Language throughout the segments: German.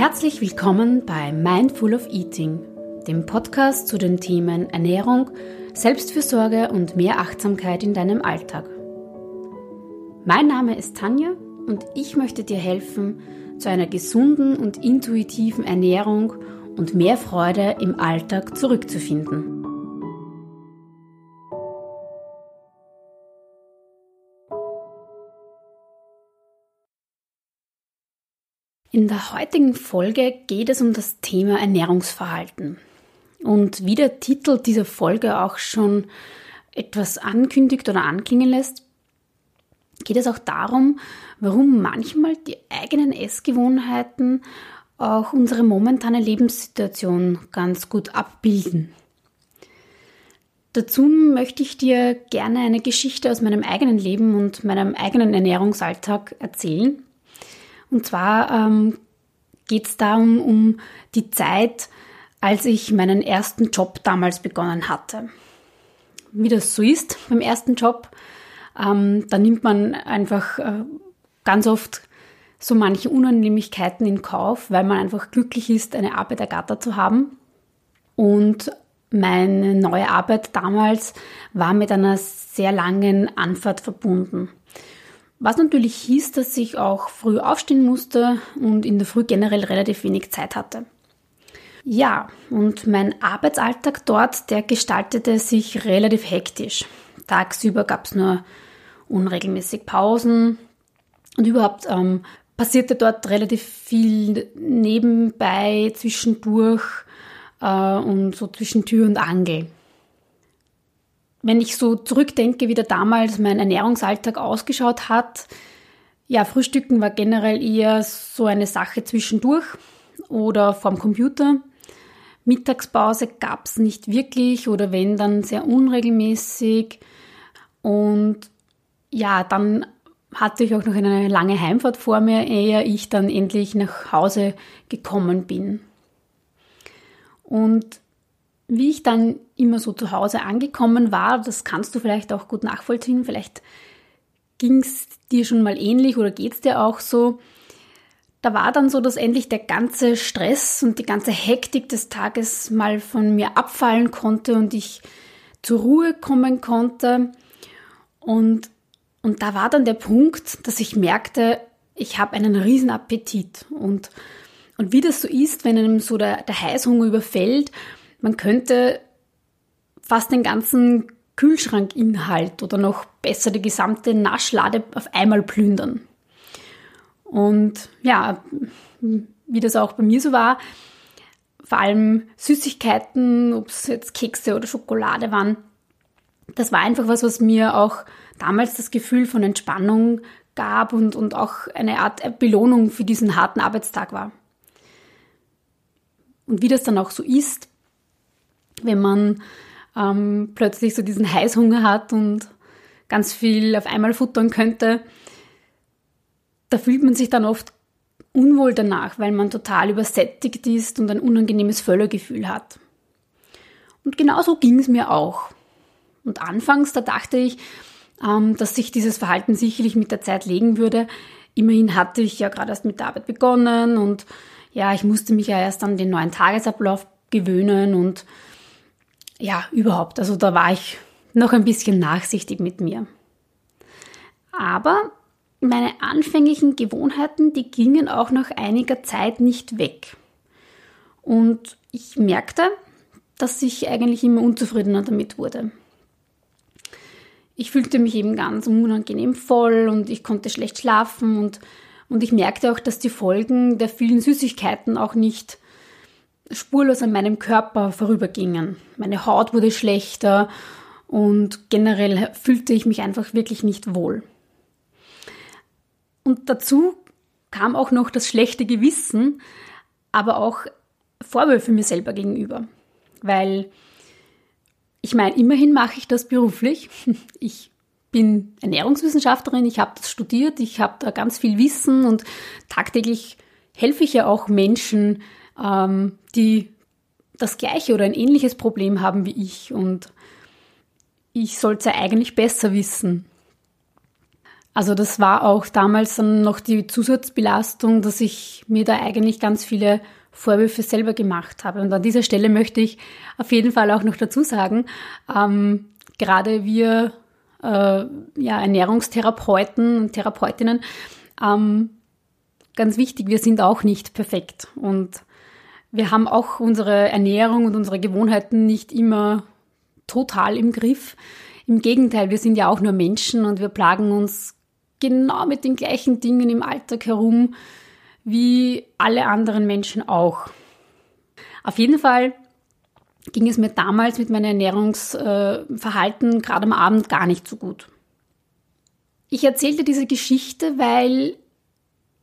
Herzlich willkommen bei Mindful of Eating, dem Podcast zu den Themen Ernährung, Selbstfürsorge und mehr Achtsamkeit in deinem Alltag. Mein Name ist Tanja und ich möchte dir helfen, zu einer gesunden und intuitiven Ernährung und mehr Freude im Alltag zurückzufinden. In der heutigen Folge geht es um das Thema Ernährungsverhalten. Und wie der Titel dieser Folge auch schon etwas ankündigt oder anklingen lässt, geht es auch darum, warum manchmal die eigenen Essgewohnheiten auch unsere momentane Lebenssituation ganz gut abbilden. Dazu möchte ich dir gerne eine Geschichte aus meinem eigenen Leben und meinem eigenen Ernährungsalltag erzählen und zwar ähm, geht es da um, um die Zeit, als ich meinen ersten Job damals begonnen hatte. Wie das so ist beim ersten Job, ähm, da nimmt man einfach äh, ganz oft so manche Unannehmlichkeiten in Kauf, weil man einfach glücklich ist, eine Arbeit ergattert zu haben. Und meine neue Arbeit damals war mit einer sehr langen Anfahrt verbunden. Was natürlich hieß, dass ich auch früh aufstehen musste und in der Früh generell relativ wenig Zeit hatte. Ja, und mein Arbeitsalltag dort, der gestaltete sich relativ hektisch. Tagsüber gab es nur unregelmäßig Pausen und überhaupt ähm, passierte dort relativ viel nebenbei, zwischendurch äh, und so zwischen Tür und Angel wenn ich so zurückdenke, wie da damals mein Ernährungsalltag ausgeschaut hat, ja, Frühstücken war generell eher so eine Sache zwischendurch oder vorm Computer. Mittagspause gab es nicht wirklich oder wenn dann sehr unregelmäßig. Und ja, dann hatte ich auch noch eine lange Heimfahrt vor mir, ehe ich dann endlich nach Hause gekommen bin. Und wie ich dann immer so zu Hause angekommen war, das kannst du vielleicht auch gut nachvollziehen, vielleicht ging es dir schon mal ähnlich oder geht es dir auch so. Da war dann so, dass endlich der ganze Stress und die ganze Hektik des Tages mal von mir abfallen konnte und ich zur Ruhe kommen konnte. Und, und da war dann der Punkt, dass ich merkte, ich habe einen riesen Appetit. Und, und wie das so ist, wenn einem so der, der Heißhunger überfällt, man könnte fast den ganzen Kühlschrankinhalt oder noch besser die gesamte Naschlade auf einmal plündern. Und ja, wie das auch bei mir so war, vor allem Süßigkeiten, ob es jetzt Kekse oder Schokolade waren, das war einfach was, was mir auch damals das Gefühl von Entspannung gab und, und auch eine Art Belohnung für diesen harten Arbeitstag war. Und wie das dann auch so ist, wenn man ähm, plötzlich so diesen Heißhunger hat und ganz viel auf einmal futtern könnte, da fühlt man sich dann oft unwohl danach, weil man total übersättigt ist und ein unangenehmes Völlergefühl hat. Und genauso ging es mir auch. Und anfangs, da dachte ich, ähm, dass sich dieses Verhalten sicherlich mit der Zeit legen würde. Immerhin hatte ich ja gerade erst mit der Arbeit begonnen und ja, ich musste mich ja erst an den neuen Tagesablauf gewöhnen und ja, überhaupt. Also da war ich noch ein bisschen nachsichtig mit mir. Aber meine anfänglichen Gewohnheiten, die gingen auch nach einiger Zeit nicht weg. Und ich merkte, dass ich eigentlich immer unzufriedener damit wurde. Ich fühlte mich eben ganz unangenehm voll und ich konnte schlecht schlafen und, und ich merkte auch, dass die Folgen der vielen Süßigkeiten auch nicht spurlos an meinem Körper vorübergingen. Meine Haut wurde schlechter und generell fühlte ich mich einfach wirklich nicht wohl. Und dazu kam auch noch das schlechte Gewissen, aber auch Vorwürfe mir selber gegenüber. Weil ich meine, immerhin mache ich das beruflich. Ich bin Ernährungswissenschaftlerin, ich habe das studiert, ich habe da ganz viel Wissen und tagtäglich helfe ich ja auch Menschen, ähm, die das gleiche oder ein ähnliches Problem haben wie ich und ich sollte ja eigentlich besser wissen. Also das war auch damals dann noch die Zusatzbelastung, dass ich mir da eigentlich ganz viele Vorwürfe selber gemacht habe. Und an dieser Stelle möchte ich auf jeden Fall auch noch dazu sagen, ähm, gerade wir äh, ja, Ernährungstherapeuten und Therapeutinnen, ähm, ganz wichtig, wir sind auch nicht perfekt. Und wir haben auch unsere Ernährung und unsere Gewohnheiten nicht immer total im Griff. Im Gegenteil, wir sind ja auch nur Menschen und wir plagen uns genau mit den gleichen Dingen im Alltag herum wie alle anderen Menschen auch. Auf jeden Fall ging es mir damals mit meinem Ernährungsverhalten äh, gerade am Abend gar nicht so gut. Ich erzählte diese Geschichte, weil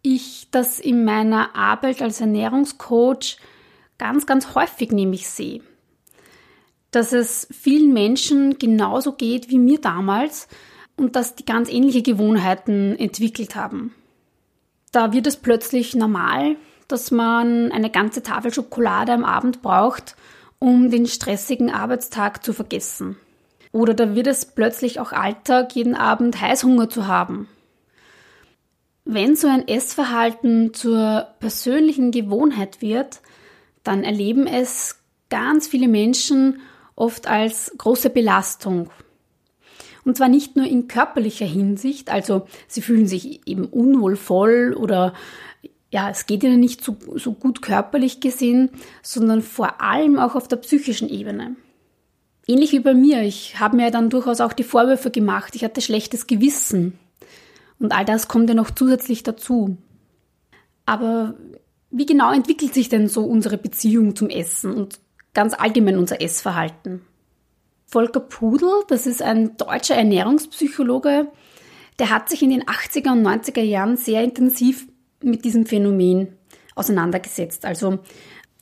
ich das in meiner Arbeit als Ernährungscoach ganz, ganz häufig nämlich sehe. Dass es vielen Menschen genauso geht wie mir damals und dass die ganz ähnliche Gewohnheiten entwickelt haben. Da wird es plötzlich normal, dass man eine ganze Tafel Schokolade am Abend braucht, um den stressigen Arbeitstag zu vergessen. Oder da wird es plötzlich auch Alltag, jeden Abend Heißhunger zu haben. Wenn so ein Essverhalten zur persönlichen Gewohnheit wird, dann erleben es ganz viele Menschen oft als große Belastung. Und zwar nicht nur in körperlicher Hinsicht, also sie fühlen sich eben unwohlvoll oder ja, es geht ihnen nicht so, so gut körperlich gesehen, sondern vor allem auch auf der psychischen Ebene. Ähnlich wie bei mir. Ich habe mir dann durchaus auch die Vorwürfe gemacht. Ich hatte schlechtes Gewissen. Und all das kommt ja noch zusätzlich dazu. Aber wie genau entwickelt sich denn so unsere Beziehung zum Essen und ganz allgemein unser Essverhalten? Volker Pudel, das ist ein deutscher Ernährungspsychologe, der hat sich in den 80er und 90er Jahren sehr intensiv mit diesem Phänomen auseinandergesetzt. Also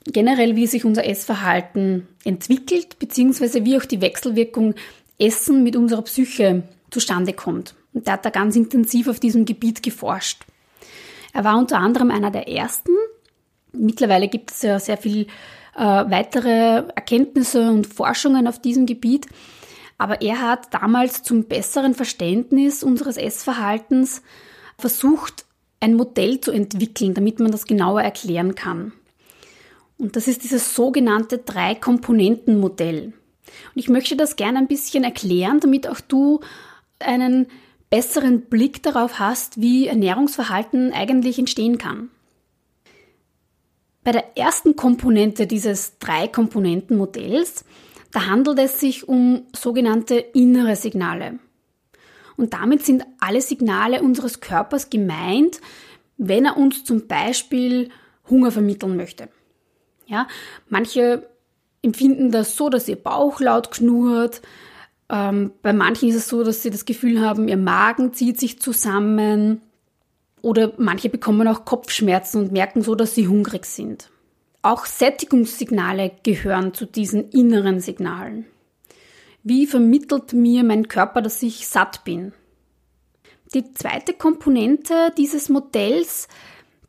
generell, wie sich unser Essverhalten entwickelt, beziehungsweise wie auch die Wechselwirkung Essen mit unserer Psyche zustande kommt. Und der hat da ganz intensiv auf diesem Gebiet geforscht. Er war unter anderem einer der ersten. Mittlerweile gibt es ja sehr viel äh, weitere Erkenntnisse und Forschungen auf diesem Gebiet. Aber er hat damals zum besseren Verständnis unseres Essverhaltens versucht, ein Modell zu entwickeln, damit man das genauer erklären kann. Und das ist dieses sogenannte Drei-Komponenten-Modell. Und ich möchte das gerne ein bisschen erklären, damit auch du einen besseren Blick darauf hast, wie Ernährungsverhalten eigentlich entstehen kann. Bei der ersten Komponente dieses Drei-Komponenten-Modells, da handelt es sich um sogenannte innere Signale. Und damit sind alle Signale unseres Körpers gemeint, wenn er uns zum Beispiel Hunger vermitteln möchte. Ja, manche empfinden das so, dass ihr Bauch laut knurrt. Ähm, bei manchen ist es so, dass sie das Gefühl haben, ihr Magen zieht sich zusammen. Oder manche bekommen auch Kopfschmerzen und merken so, dass sie hungrig sind. Auch Sättigungssignale gehören zu diesen inneren Signalen. Wie vermittelt mir mein Körper, dass ich satt bin? Die zweite Komponente dieses Modells,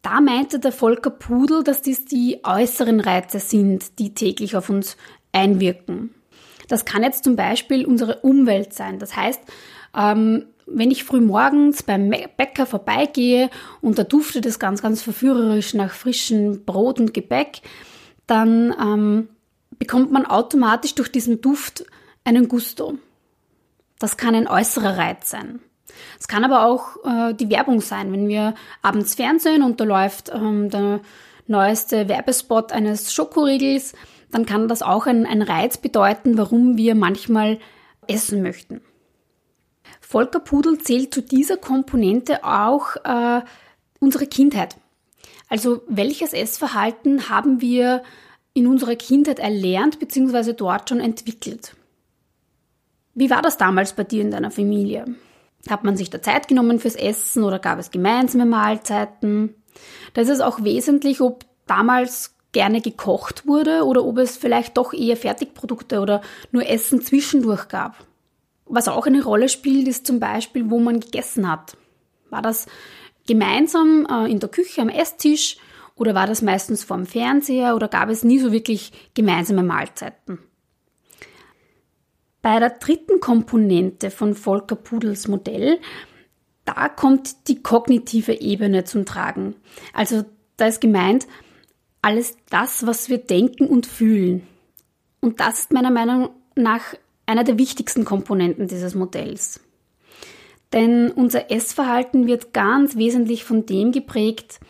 da meinte der Volker Pudel, dass dies die äußeren Reize sind, die täglich auf uns einwirken. Das kann jetzt zum Beispiel unsere Umwelt sein. Das heißt, ähm, wenn ich früh morgens beim Bäcker vorbeigehe und da duftet es ganz, ganz verführerisch nach frischem Brot und Gebäck, dann ähm, bekommt man automatisch durch diesen Duft einen Gusto. Das kann ein äußerer Reiz sein. Es kann aber auch äh, die Werbung sein, wenn wir abends Fernsehen und da läuft ähm, der neueste Werbespot eines Schokoriegels, dann kann das auch ein, ein Reiz bedeuten, warum wir manchmal essen möchten. Volker Pudel zählt zu dieser Komponente auch äh, unsere Kindheit. Also welches Essverhalten haben wir in unserer Kindheit erlernt bzw. dort schon entwickelt? Wie war das damals bei dir in deiner Familie? Hat man sich da Zeit genommen fürs Essen oder gab es gemeinsame Mahlzeiten? Da ist es auch wesentlich, ob damals gerne gekocht wurde oder ob es vielleicht doch eher Fertigprodukte oder nur Essen zwischendurch gab. Was auch eine Rolle spielt, ist zum Beispiel, wo man gegessen hat. War das gemeinsam äh, in der Küche am Esstisch oder war das meistens vorm Fernseher oder gab es nie so wirklich gemeinsame Mahlzeiten? Bei der dritten Komponente von Volker Pudels Modell, da kommt die kognitive Ebene zum Tragen. Also da ist gemeint, alles das, was wir denken und fühlen. Und das ist meiner Meinung nach einer der wichtigsten Komponenten dieses Modells. Denn unser Essverhalten wird ganz wesentlich von dem geprägt,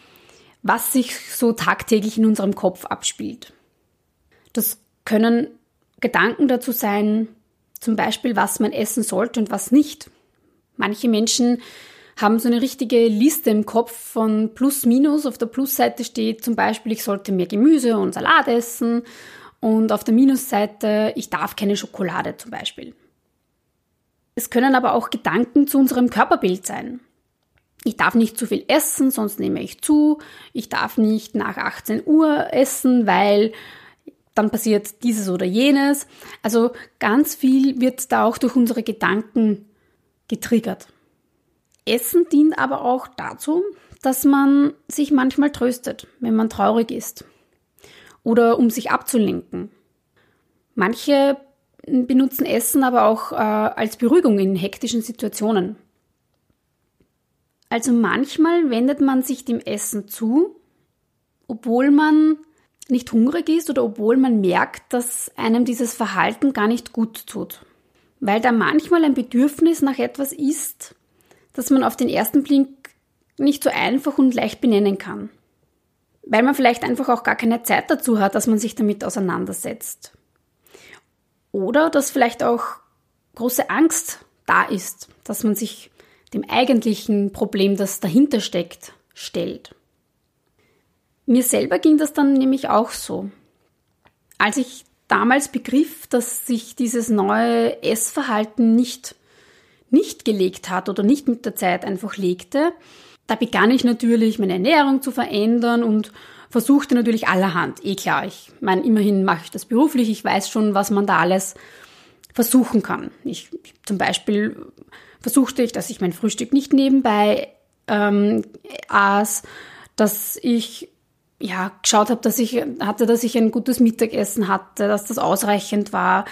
was sich so tagtäglich in unserem Kopf abspielt. Das können Gedanken dazu sein, zum Beispiel, was man essen sollte und was nicht. Manche Menschen haben so eine richtige Liste im Kopf von Plus, Minus. Auf der Plusseite steht zum Beispiel, ich sollte mehr Gemüse und Salat essen. Und auf der Minusseite, ich darf keine Schokolade zum Beispiel. Es können aber auch Gedanken zu unserem Körperbild sein. Ich darf nicht zu viel essen, sonst nehme ich zu. Ich darf nicht nach 18 Uhr essen, weil dann passiert dieses oder jenes. Also ganz viel wird da auch durch unsere Gedanken getriggert. Essen dient aber auch dazu, dass man sich manchmal tröstet, wenn man traurig ist. Oder um sich abzulenken. Manche benutzen Essen aber auch äh, als Beruhigung in hektischen Situationen. Also manchmal wendet man sich dem Essen zu, obwohl man nicht hungrig ist oder obwohl man merkt, dass einem dieses Verhalten gar nicht gut tut. Weil da manchmal ein Bedürfnis nach etwas ist, das man auf den ersten Blick nicht so einfach und leicht benennen kann. Weil man vielleicht einfach auch gar keine Zeit dazu hat, dass man sich damit auseinandersetzt. Oder dass vielleicht auch große Angst da ist, dass man sich dem eigentlichen Problem, das dahinter steckt, stellt. Mir selber ging das dann nämlich auch so. Als ich damals begriff, dass sich dieses neue Essverhalten nicht, nicht gelegt hat oder nicht mit der Zeit einfach legte, da begann ich natürlich meine Ernährung zu verändern und versuchte natürlich allerhand. Eh klar, ich meine, immerhin mache ich das beruflich, ich weiß schon, was man da alles versuchen kann. Ich, zum Beispiel versuchte ich, dass ich mein Frühstück nicht nebenbei ähm, aß, dass ich ja, geschaut habe, dass ich hatte, dass ich ein gutes Mittagessen hatte, dass das ausreichend war.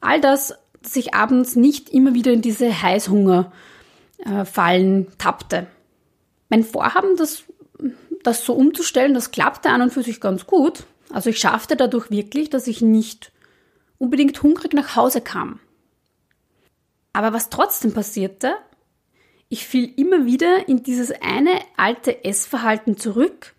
All das, dass ich abends nicht immer wieder in diese Heißhungerfallen äh, tappte. Mein Vorhaben, das, das so umzustellen, das klappte an und für sich ganz gut. Also ich schaffte dadurch wirklich, dass ich nicht unbedingt hungrig nach Hause kam. Aber was trotzdem passierte, ich fiel immer wieder in dieses eine alte Essverhalten zurück,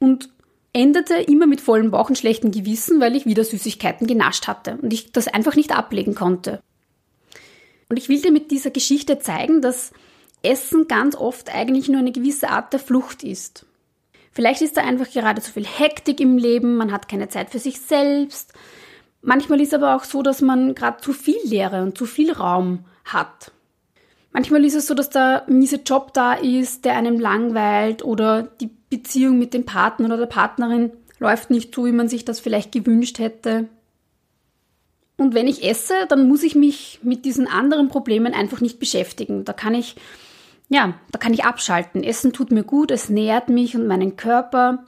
und endete immer mit vollem Bauch und schlechtem Gewissen, weil ich wieder Süßigkeiten genascht hatte und ich das einfach nicht ablegen konnte. Und ich will dir mit dieser Geschichte zeigen, dass Essen ganz oft eigentlich nur eine gewisse Art der Flucht ist. Vielleicht ist da einfach gerade zu viel Hektik im Leben, man hat keine Zeit für sich selbst. Manchmal ist aber auch so, dass man gerade zu viel Leere und zu viel Raum hat. Manchmal ist es so, dass der miese Job da ist, der einem langweilt oder die Beziehung mit dem Partner oder der Partnerin läuft nicht so, wie man sich das vielleicht gewünscht hätte. Und wenn ich esse, dann muss ich mich mit diesen anderen Problemen einfach nicht beschäftigen. Da kann ich, ja, da kann ich abschalten. Essen tut mir gut, es nährt mich und meinen Körper.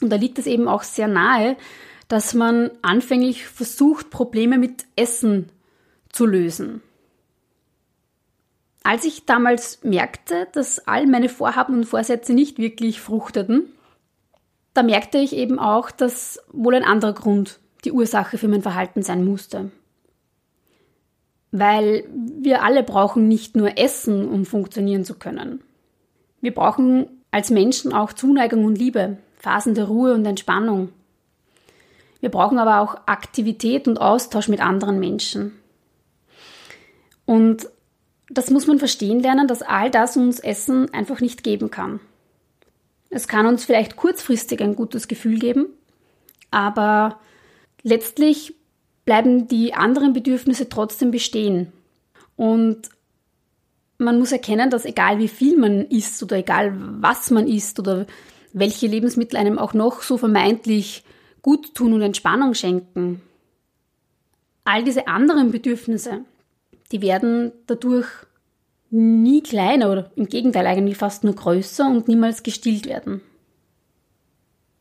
Und da liegt es eben auch sehr nahe, dass man anfänglich versucht, Probleme mit Essen zu lösen. Als ich damals merkte, dass all meine Vorhaben und Vorsätze nicht wirklich fruchteten, da merkte ich eben auch, dass wohl ein anderer Grund die Ursache für mein Verhalten sein musste. Weil wir alle brauchen nicht nur Essen, um funktionieren zu können. Wir brauchen als Menschen auch Zuneigung und Liebe, Phasen der Ruhe und Entspannung. Wir brauchen aber auch Aktivität und Austausch mit anderen Menschen. Und das muss man verstehen lernen, dass all das uns Essen einfach nicht geben kann. Es kann uns vielleicht kurzfristig ein gutes Gefühl geben, aber letztlich bleiben die anderen Bedürfnisse trotzdem bestehen. Und man muss erkennen, dass egal wie viel man isst oder egal was man isst oder welche Lebensmittel einem auch noch so vermeintlich gut tun und Entspannung schenken, all diese anderen Bedürfnisse, die werden dadurch nie kleiner oder im Gegenteil eigentlich fast nur größer und niemals gestillt werden.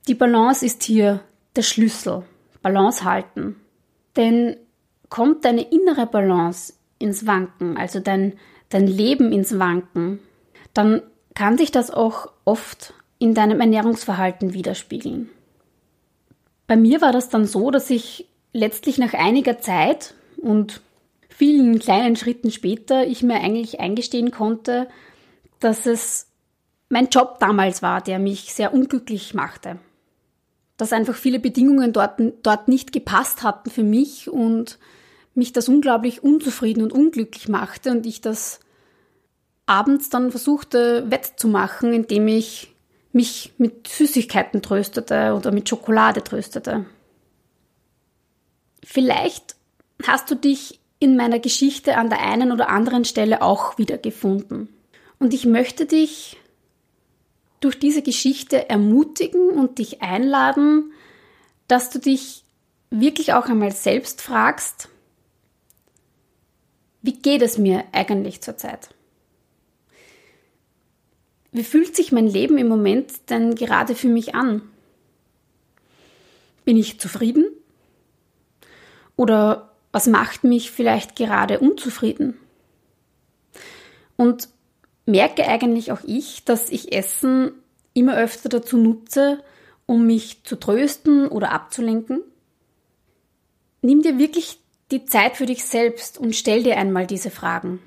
Die Balance ist hier der Schlüssel. Balance halten. Denn kommt deine innere Balance ins Wanken, also dein, dein Leben ins Wanken, dann kann sich das auch oft in deinem Ernährungsverhalten widerspiegeln. Bei mir war das dann so, dass ich letztlich nach einiger Zeit und vielen kleinen Schritten später ich mir eigentlich eingestehen konnte, dass es mein Job damals war, der mich sehr unglücklich machte. Dass einfach viele Bedingungen dort, dort nicht gepasst hatten für mich und mich das unglaublich unzufrieden und unglücklich machte und ich das abends dann versuchte wettzumachen, indem ich mich mit Süßigkeiten tröstete oder mit Schokolade tröstete. Vielleicht hast du dich in meiner Geschichte an der einen oder anderen Stelle auch wiedergefunden. Und ich möchte dich durch diese Geschichte ermutigen und dich einladen, dass du dich wirklich auch einmal selbst fragst, wie geht es mir eigentlich zurzeit? Wie fühlt sich mein Leben im Moment denn gerade für mich an? Bin ich zufrieden? Oder was macht mich vielleicht gerade unzufrieden? Und merke eigentlich auch ich, dass ich Essen immer öfter dazu nutze, um mich zu trösten oder abzulenken? Nimm dir wirklich die Zeit für dich selbst und stell dir einmal diese Fragen.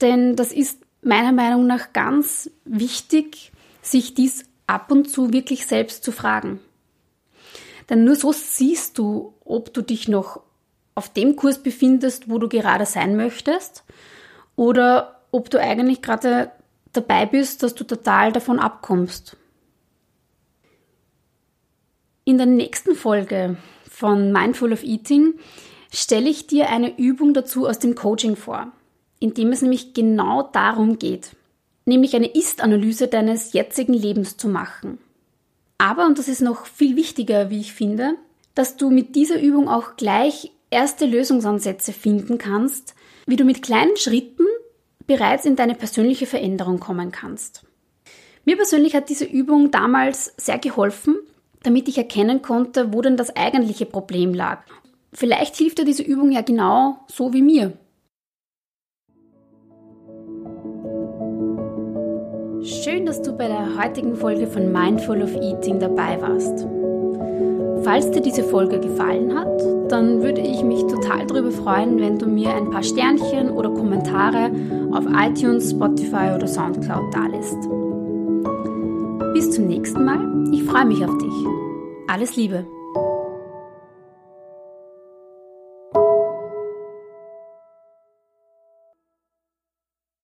Denn das ist meiner Meinung nach ganz wichtig, sich dies ab und zu wirklich selbst zu fragen. Denn nur so siehst du, ob du dich noch auf dem Kurs befindest, wo du gerade sein möchtest, oder ob du eigentlich gerade dabei bist, dass du total davon abkommst. In der nächsten Folge von Mindful of Eating stelle ich dir eine Übung dazu aus dem Coaching vor in dem es nämlich genau darum geht, nämlich eine Ist-Analyse deines jetzigen Lebens zu machen. Aber, und das ist noch viel wichtiger, wie ich finde, dass du mit dieser Übung auch gleich erste Lösungsansätze finden kannst, wie du mit kleinen Schritten bereits in deine persönliche Veränderung kommen kannst. Mir persönlich hat diese Übung damals sehr geholfen, damit ich erkennen konnte, wo denn das eigentliche Problem lag. Vielleicht hilft dir diese Übung ja genau so wie mir. Schön, dass du bei der heutigen Folge von Mindful of Eating dabei warst. Falls dir diese Folge gefallen hat, dann würde ich mich total darüber freuen, wenn du mir ein paar Sternchen oder Kommentare auf iTunes, Spotify oder Soundcloud dalässt. Bis zum nächsten Mal. Ich freue mich auf dich. Alles Liebe.